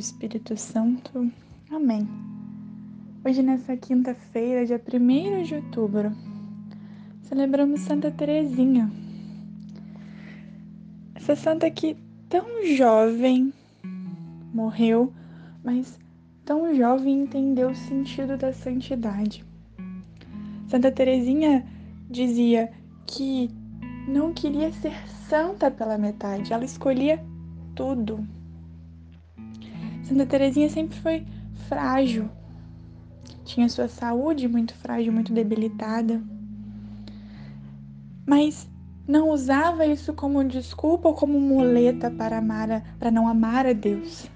Espírito Santo. Amém. Hoje, nessa quinta-feira, dia 1 de outubro, celebramos Santa Teresinha. Essa santa que tão jovem morreu, mas tão jovem entendeu o sentido da santidade. Santa Teresinha dizia que não queria ser santa pela metade, ela escolhia tudo. Santa Teresinha sempre foi frágil. Tinha sua saúde muito frágil, muito debilitada. Mas não usava isso como desculpa ou como muleta para amar, para não amar a Deus.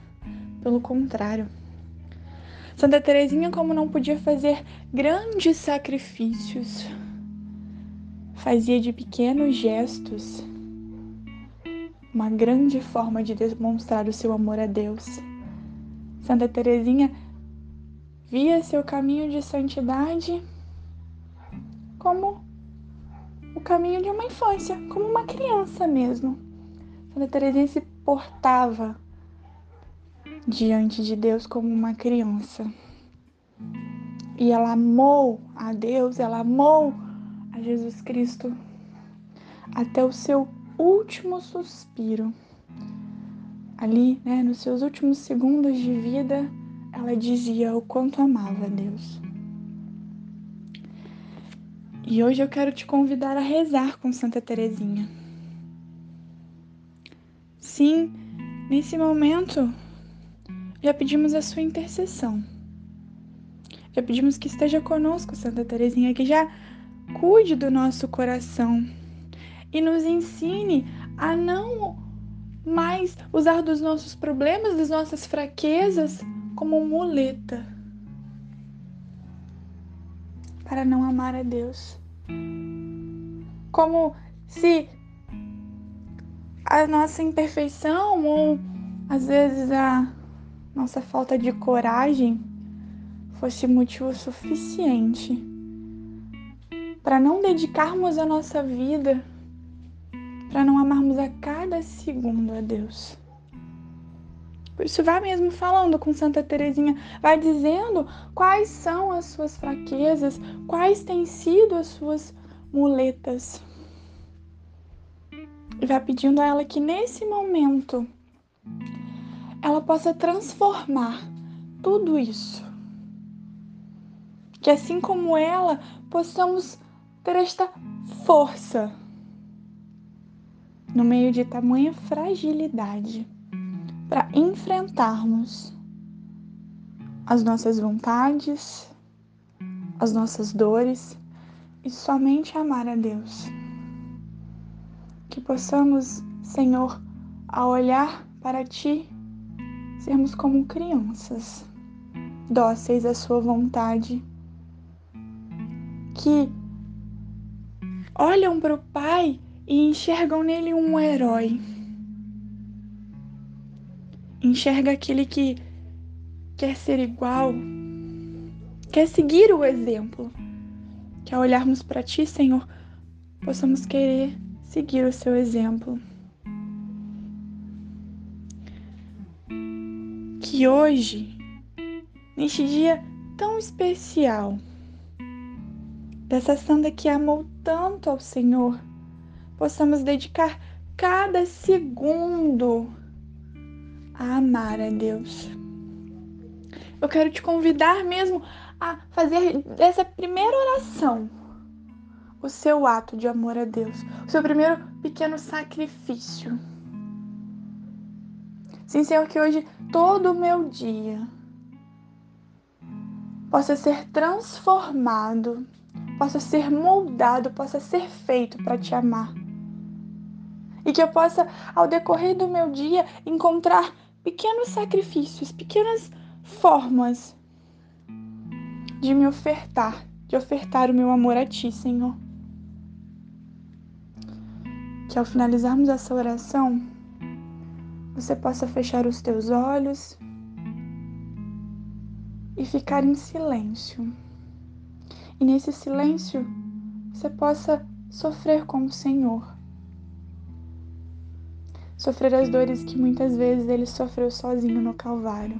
Pelo contrário. Santa Teresinha, como não podia fazer grandes sacrifícios, fazia de pequenos gestos uma grande forma de demonstrar o seu amor a Deus. Santa Teresinha via seu caminho de santidade como o caminho de uma infância, como uma criança mesmo. Santa Teresinha se portava diante de Deus como uma criança. E ela amou a Deus, ela amou a Jesus Cristo até o seu último suspiro. Ali, né, nos seus últimos segundos de vida, ela dizia o quanto amava Deus. E hoje eu quero te convidar a rezar com Santa Teresinha. Sim, nesse momento já pedimos a sua intercessão. Já pedimos que esteja conosco, Santa Teresinha, que já cuide do nosso coração, e nos ensine a não mais usar dos nossos problemas, das nossas fraquezas como muleta para não amar a Deus. Como se a nossa imperfeição ou às vezes a nossa falta de coragem fosse motivo suficiente para não dedicarmos a nossa vida para não amarmos a cada segundo a Deus. Por isso, vá mesmo falando com Santa Teresinha, vai dizendo quais são as suas fraquezas, quais têm sido as suas muletas. E vá pedindo a ela que nesse momento ela possa transformar tudo isso. Que assim como ela, possamos ter esta força no meio de tamanha fragilidade para enfrentarmos as nossas vontades, as nossas dores e somente amar a Deus. Que possamos, Senhor, a olhar para Ti, sermos como crianças, dóceis à Sua vontade, que olham para o Pai e enxergam nele um herói. Enxerga aquele que quer ser igual, quer seguir o exemplo. Que ao olharmos para ti, Senhor, possamos querer seguir o seu exemplo. Que hoje, neste dia tão especial, dessa santa que amou tanto ao Senhor, possamos dedicar cada segundo a amar a Deus. Eu quero te convidar mesmo a fazer dessa primeira oração o seu ato de amor a Deus, o seu primeiro pequeno sacrifício. Sim, Senhor, que hoje todo o meu dia possa ser transformado, possa ser moldado, possa ser feito para te amar E que eu possa, ao decorrer do meu dia, encontrar pequenos sacrifícios, pequenas formas de me ofertar, de ofertar o meu amor a Ti, Senhor. Que ao finalizarmos essa oração, você possa fechar os teus olhos e ficar em silêncio. E nesse silêncio, você possa sofrer com o Senhor. Sofrer as dores que muitas vezes ele sofreu sozinho no Calvário.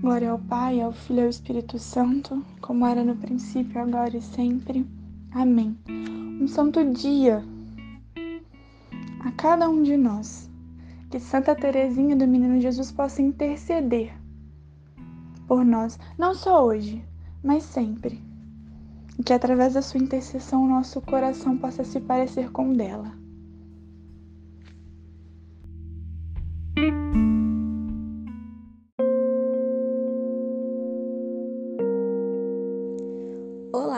Glória ao Pai, ao Filho e ao Espírito Santo, como era no princípio, agora e sempre. Amém. Um santo dia a cada um de nós. Que Santa Teresinha do Menino Jesus possa interceder por nós, não só hoje, mas sempre. E que através da sua intercessão o nosso coração possa se parecer com o dela.